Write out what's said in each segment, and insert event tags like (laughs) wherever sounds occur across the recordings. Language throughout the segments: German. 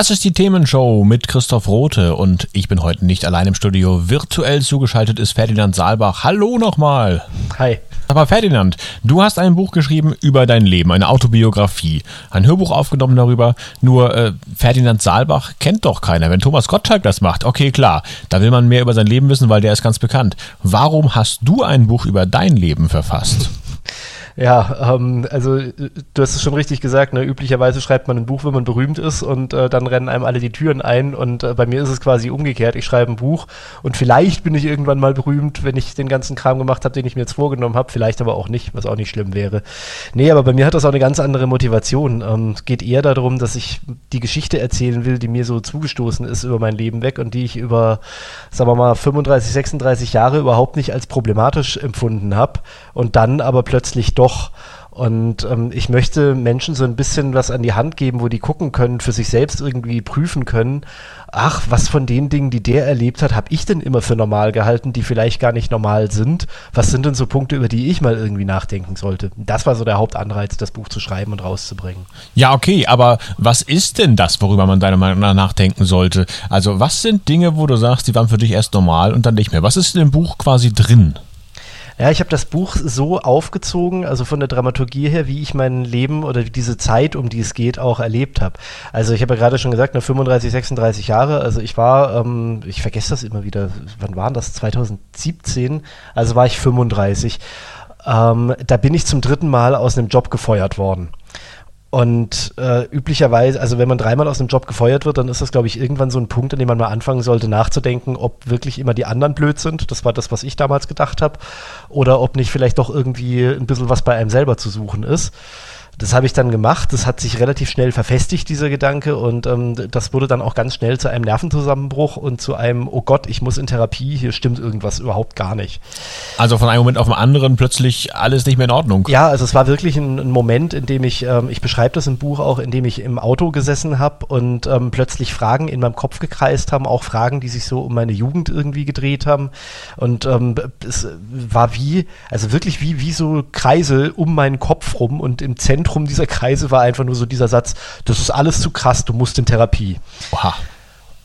Das ist die Themenshow mit Christoph Rote und ich bin heute nicht allein im Studio. Virtuell zugeschaltet ist Ferdinand Saalbach. Hallo nochmal. Hi. Aber Ferdinand, du hast ein Buch geschrieben über dein Leben, eine Autobiografie, ein Hörbuch aufgenommen darüber. Nur äh, Ferdinand Saalbach kennt doch keiner. Wenn Thomas Gottschalk das macht, okay, klar, da will man mehr über sein Leben wissen, weil der ist ganz bekannt. Warum hast du ein Buch über dein Leben verfasst? (laughs) Ja, ähm, also du hast es schon richtig gesagt, ne? üblicherweise schreibt man ein Buch, wenn man berühmt ist und äh, dann rennen einem alle die Türen ein und äh, bei mir ist es quasi umgekehrt. Ich schreibe ein Buch und vielleicht bin ich irgendwann mal berühmt, wenn ich den ganzen Kram gemacht habe, den ich mir jetzt vorgenommen habe, vielleicht aber auch nicht, was auch nicht schlimm wäre. Nee, aber bei mir hat das auch eine ganz andere Motivation. Ähm, es geht eher darum, dass ich die Geschichte erzählen will, die mir so zugestoßen ist über mein Leben weg und die ich über, sagen wir mal, 35, 36 Jahre überhaupt nicht als problematisch empfunden habe und dann aber plötzlich doch. Und ähm, ich möchte Menschen so ein bisschen was an die Hand geben, wo die gucken können, für sich selbst irgendwie prüfen können. Ach, was von den Dingen, die der erlebt hat, habe ich denn immer für normal gehalten, die vielleicht gar nicht normal sind? Was sind denn so Punkte, über die ich mal irgendwie nachdenken sollte? Das war so der Hauptanreiz, das Buch zu schreiben und rauszubringen. Ja, okay, aber was ist denn das, worüber man deiner Meinung nach nachdenken sollte? Also, was sind Dinge, wo du sagst, die waren für dich erst normal und dann nicht mehr? Was ist in dem Buch quasi drin? Ja, ich habe das Buch so aufgezogen, also von der Dramaturgie her, wie ich mein Leben oder diese Zeit, um die es geht, auch erlebt habe. Also ich habe ja gerade schon gesagt, ne, 35, 36 Jahre. Also ich war, ähm, ich vergesse das immer wieder, wann waren das? 2017. Also war ich 35. Ähm, da bin ich zum dritten Mal aus einem Job gefeuert worden. Und äh, üblicherweise, also wenn man dreimal aus dem Job gefeuert wird, dann ist das, glaube ich, irgendwann so ein Punkt, an dem man mal anfangen sollte nachzudenken, ob wirklich immer die anderen blöd sind. Das war das, was ich damals gedacht habe. Oder ob nicht vielleicht doch irgendwie ein bisschen was bei einem selber zu suchen ist. Das habe ich dann gemacht. Das hat sich relativ schnell verfestigt, dieser Gedanke. Und ähm, das wurde dann auch ganz schnell zu einem Nervenzusammenbruch und zu einem, oh Gott, ich muss in Therapie, hier stimmt irgendwas überhaupt gar nicht. Also von einem Moment auf den anderen plötzlich alles nicht mehr in Ordnung. Ja, also es war wirklich ein, ein Moment, in dem ich, ähm, ich beschreibe das im Buch auch, in dem ich im Auto gesessen habe und ähm, plötzlich Fragen in meinem Kopf gekreist haben, auch Fragen, die sich so um meine Jugend irgendwie gedreht haben. Und ähm, es war wie, also wirklich wie, wie so Kreise um meinen Kopf rum und im Zentrum Zentrum dieser Kreise war einfach nur so dieser Satz, das ist alles zu krass, du musst in Therapie. Oha.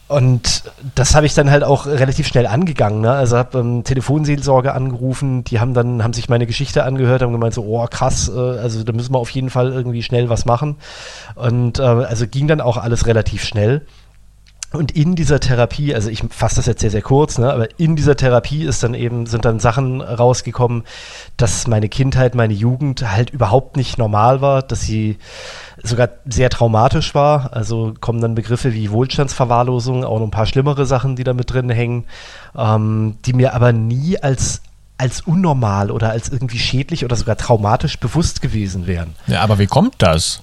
Und das habe ich dann halt auch relativ schnell angegangen. Ne? Also habe ähm, Telefonseelsorge angerufen, die haben dann, haben sich meine Geschichte angehört, haben gemeint so, oh krass, äh, also da müssen wir auf jeden Fall irgendwie schnell was machen. Und äh, also ging dann auch alles relativ schnell. Und in dieser Therapie, also ich fasse das jetzt sehr, sehr kurz, ne, aber in dieser Therapie ist dann eben, sind dann Sachen rausgekommen, dass meine Kindheit, meine Jugend halt überhaupt nicht normal war, dass sie sogar sehr traumatisch war. Also kommen dann Begriffe wie Wohlstandsverwahrlosung, auch noch ein paar schlimmere Sachen, die da mit drin hängen, ähm, die mir aber nie als als unnormal oder als irgendwie schädlich oder sogar traumatisch bewusst gewesen wären. Ja, aber wie kommt das?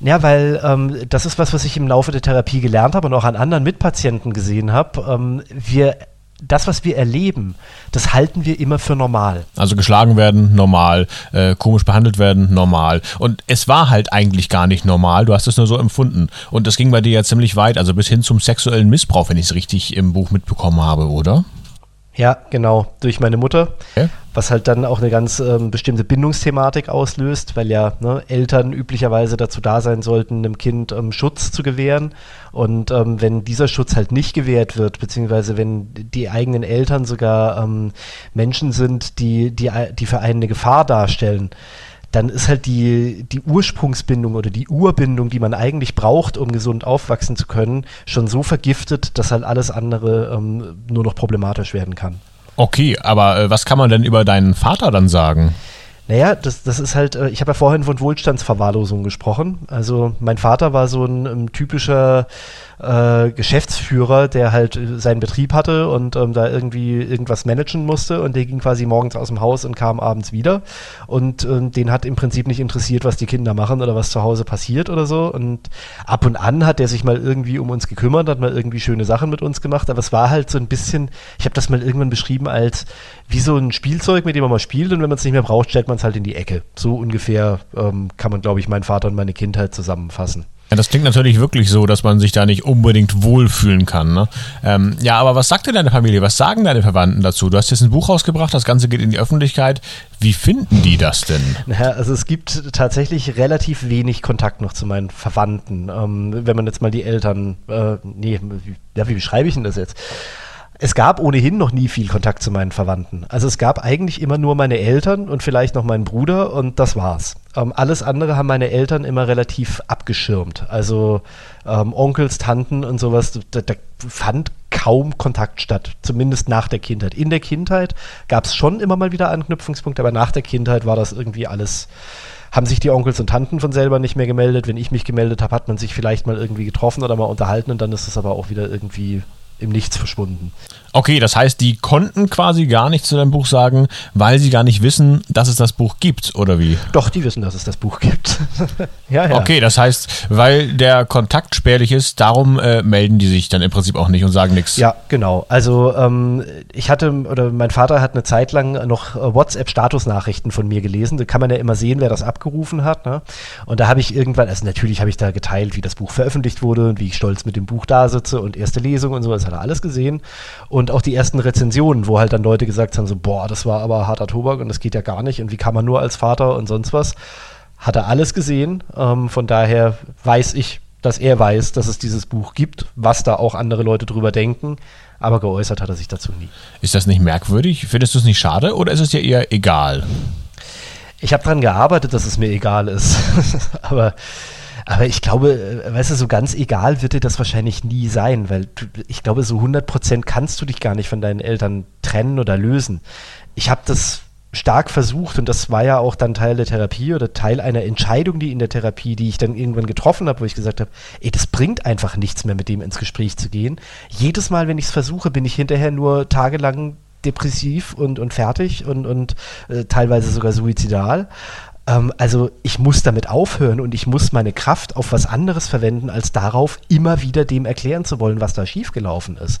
Ja, weil ähm, das ist was, was ich im Laufe der Therapie gelernt habe und auch an anderen Mitpatienten gesehen habe. Ähm, wir das, was wir erleben, das halten wir immer für normal. Also geschlagen werden, normal, äh, komisch behandelt werden, normal. Und es war halt eigentlich gar nicht normal, du hast es nur so empfunden. Und das ging bei dir ja ziemlich weit, also bis hin zum sexuellen Missbrauch, wenn ich es richtig im Buch mitbekommen habe, oder? Ja, genau, durch meine Mutter. Okay. Was halt dann auch eine ganz ähm, bestimmte Bindungsthematik auslöst, weil ja ne, Eltern üblicherweise dazu da sein sollten, einem Kind ähm, Schutz zu gewähren. Und ähm, wenn dieser Schutz halt nicht gewährt wird, beziehungsweise wenn die eigenen Eltern sogar ähm, Menschen sind, die, die, die für einen eine Gefahr darstellen, dann ist halt die, die Ursprungsbindung oder die Urbindung, die man eigentlich braucht, um gesund aufwachsen zu können, schon so vergiftet, dass halt alles andere ähm, nur noch problematisch werden kann. Okay, aber äh, was kann man denn über deinen Vater dann sagen? Naja, das, das ist halt, äh, ich habe ja vorhin von Wohlstandsverwahrlosung gesprochen. Also mein Vater war so ein, ein typischer äh, Geschäftsführer, der halt seinen Betrieb hatte und ähm, da irgendwie irgendwas managen musste und der ging quasi morgens aus dem Haus und kam abends wieder. Und ähm, den hat im Prinzip nicht interessiert, was die Kinder machen oder was zu Hause passiert oder so. Und ab und an hat der sich mal irgendwie um uns gekümmert, hat mal irgendwie schöne Sachen mit uns gemacht, aber es war halt so ein bisschen, ich habe das mal irgendwann beschrieben als wie so ein Spielzeug, mit dem man mal spielt. Und wenn man es nicht mehr braucht, stellt man es halt in die Ecke. So ungefähr ähm, kann man, glaube ich, meinen Vater und meine Kindheit zusammenfassen. Ja, das klingt natürlich wirklich so, dass man sich da nicht unbedingt wohlfühlen kann. Ne? Ähm, ja, aber was sagt denn deine Familie? Was sagen deine Verwandten dazu? Du hast jetzt ein Buch rausgebracht, das Ganze geht in die Öffentlichkeit. Wie finden die das denn? Naja, also es gibt tatsächlich relativ wenig Kontakt noch zu meinen Verwandten. Ähm, wenn man jetzt mal die Eltern, äh, nee, ja, wie beschreibe ich denn das jetzt? Es gab ohnehin noch nie viel Kontakt zu meinen Verwandten. Also es gab eigentlich immer nur meine Eltern und vielleicht noch meinen Bruder und das war's. Ähm, alles andere haben meine Eltern immer relativ abgeschirmt. Also ähm, Onkels, Tanten und sowas, da, da, fand kaum Kontakt statt, zumindest nach der Kindheit. In der Kindheit gab es schon immer mal wieder Anknüpfungspunkte, aber nach der Kindheit war das irgendwie alles haben sich die Onkels und Tanten von selber nicht mehr gemeldet. Wenn ich mich gemeldet habe, hat man sich vielleicht mal irgendwie getroffen oder mal unterhalten und dann ist es aber auch wieder irgendwie im Nichts verschwunden. Okay, das heißt, die konnten quasi gar nichts zu deinem Buch sagen, weil sie gar nicht wissen, dass es das Buch gibt, oder wie? Doch, die wissen, dass es das Buch gibt. (laughs) ja, ja. Okay, das heißt, weil der Kontakt spärlich ist, darum äh, melden die sich dann im Prinzip auch nicht und sagen nichts. Ja, genau. Also ähm, ich hatte, oder mein Vater hat eine Zeit lang noch äh, WhatsApp-Statusnachrichten von mir gelesen. Da kann man ja immer sehen, wer das abgerufen hat. Ne? Und da habe ich irgendwann, also natürlich habe ich da geteilt, wie das Buch veröffentlicht wurde und wie ich stolz mit dem Buch da sitze und erste Lesung und so, das hat er alles gesehen. Und auch die ersten Rezensionen, wo halt dann Leute gesagt haben, so, boah, das war aber harter Tobak und das geht ja gar nicht und wie kann man nur als Vater und sonst was. Hat er alles gesehen. Ähm, von daher weiß ich, dass er weiß, dass es dieses Buch gibt, was da auch andere Leute drüber denken. Aber geäußert hat er sich dazu nie. Ist das nicht merkwürdig? Findest du es nicht schade oder ist es dir eher egal? Ich habe daran gearbeitet, dass es mir egal ist. (laughs) aber aber ich glaube, äh, weißt du, so ganz egal wird dir das wahrscheinlich nie sein, weil du, ich glaube, so 100% kannst du dich gar nicht von deinen Eltern trennen oder lösen. Ich habe das stark versucht und das war ja auch dann Teil der Therapie oder Teil einer Entscheidung, die in der Therapie, die ich dann irgendwann getroffen habe, wo ich gesagt habe, ey, das bringt einfach nichts mehr, mit dem ins Gespräch zu gehen. Jedes Mal, wenn ich es versuche, bin ich hinterher nur tagelang depressiv und, und fertig und, und äh, teilweise sogar suizidal. Ähm, also ich muss damit aufhören und ich muss meine Kraft auf was anderes verwenden, als darauf immer wieder dem erklären zu wollen, was da schiefgelaufen ist.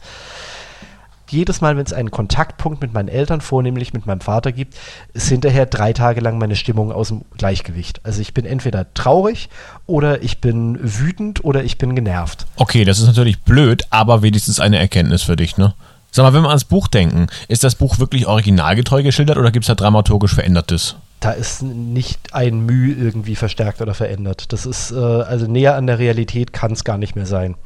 Jedes Mal, wenn es einen Kontaktpunkt mit meinen Eltern, vornehmlich mit meinem Vater gibt, ist hinterher drei Tage lang meine Stimmung aus dem Gleichgewicht. Also ich bin entweder traurig oder ich bin wütend oder ich bin genervt. Okay, das ist natürlich blöd, aber wenigstens eine Erkenntnis für dich, ne? Sag mal, wenn wir ans Buch denken, ist das Buch wirklich originalgetreu geschildert oder gibt es da dramaturgisch Verändertes? Da ist nicht ein Mühe irgendwie verstärkt oder verändert. Das ist, äh, also näher an der Realität kann es gar nicht mehr sein.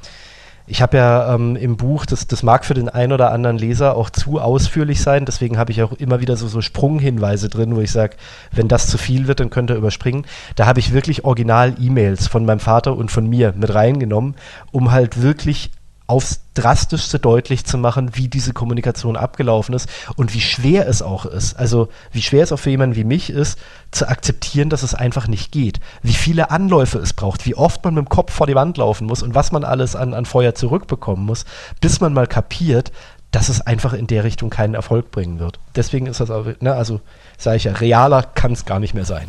Ich habe ja ähm, im Buch, das, das mag für den einen oder anderen Leser auch zu ausführlich sein, deswegen habe ich auch immer wieder so, so Sprunghinweise drin, wo ich sage, wenn das zu viel wird, dann könnt ihr überspringen. Da habe ich wirklich Original-E-Mails von meinem Vater und von mir mit reingenommen, um halt wirklich aufs drastischste deutlich zu machen, wie diese Kommunikation abgelaufen ist und wie schwer es auch ist. Also wie schwer es auch für jemanden wie mich ist, zu akzeptieren, dass es einfach nicht geht. Wie viele Anläufe es braucht, wie oft man mit dem Kopf vor die Wand laufen muss und was man alles an, an Feuer zurückbekommen muss, bis man mal kapiert, dass es einfach in der Richtung keinen Erfolg bringen wird. Deswegen ist das, auch, ne, also sage ich ja, realer kann es gar nicht mehr sein.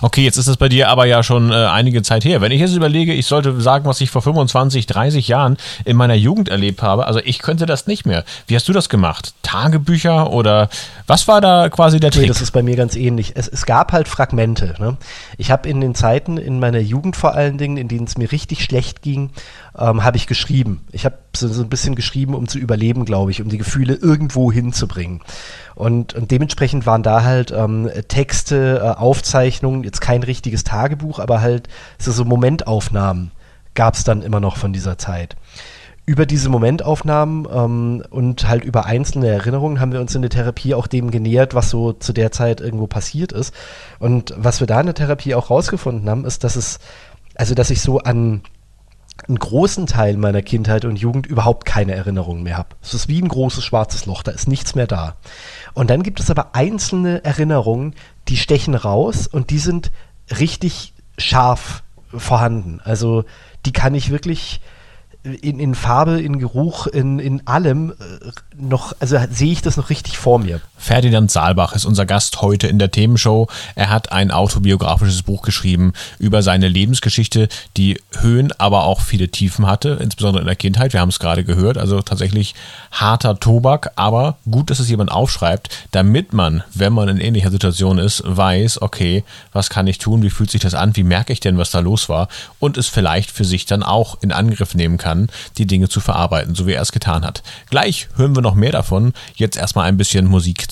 Okay, jetzt ist das bei dir aber ja schon äh, einige Zeit her. Wenn ich jetzt überlege, ich sollte sagen, was ich vor 25, 30 Jahren in meiner Jugend erlebt habe, also ich könnte das nicht mehr. Wie hast du das gemacht? Tagebücher oder was war da quasi der Trick? Nee, das ist bei mir ganz ähnlich. Es, es gab halt Fragmente. Ne? Ich habe in den Zeiten in meiner Jugend vor allen Dingen, in denen es mir richtig schlecht ging, ähm, habe ich geschrieben. Ich habe so, ein bisschen geschrieben, um zu überleben, glaube ich, um die Gefühle irgendwo hinzubringen. Und, und dementsprechend waren da halt ähm, Texte, äh, Aufzeichnungen, jetzt kein richtiges Tagebuch, aber halt so, so Momentaufnahmen gab es dann immer noch von dieser Zeit. Über diese Momentaufnahmen ähm, und halt über einzelne Erinnerungen haben wir uns in der Therapie auch dem genähert, was so zu der Zeit irgendwo passiert ist. Und was wir da in der Therapie auch rausgefunden haben, ist, dass es, also dass ich so an einen großen Teil meiner Kindheit und Jugend überhaupt keine Erinnerungen mehr habe. Es ist wie ein großes schwarzes Loch, da ist nichts mehr da. Und dann gibt es aber einzelne Erinnerungen, die stechen raus und die sind richtig scharf vorhanden. Also die kann ich wirklich in, in Farbe, in Geruch, in, in allem äh, noch, also sehe ich das noch richtig vor mir. Ferdinand Saalbach ist unser Gast heute in der Themenshow. Er hat ein autobiografisches Buch geschrieben über seine Lebensgeschichte, die Höhen, aber auch viele Tiefen hatte, insbesondere in der Kindheit. Wir haben es gerade gehört, also tatsächlich harter Tobak, aber gut, dass es jemand aufschreibt, damit man, wenn man in ähnlicher Situation ist, weiß, okay, was kann ich tun, wie fühlt sich das an, wie merke ich denn, was da los war und es vielleicht für sich dann auch in Angriff nehmen kann, die Dinge zu verarbeiten, so wie er es getan hat. Gleich hören wir noch mehr davon. Jetzt erstmal ein bisschen Musik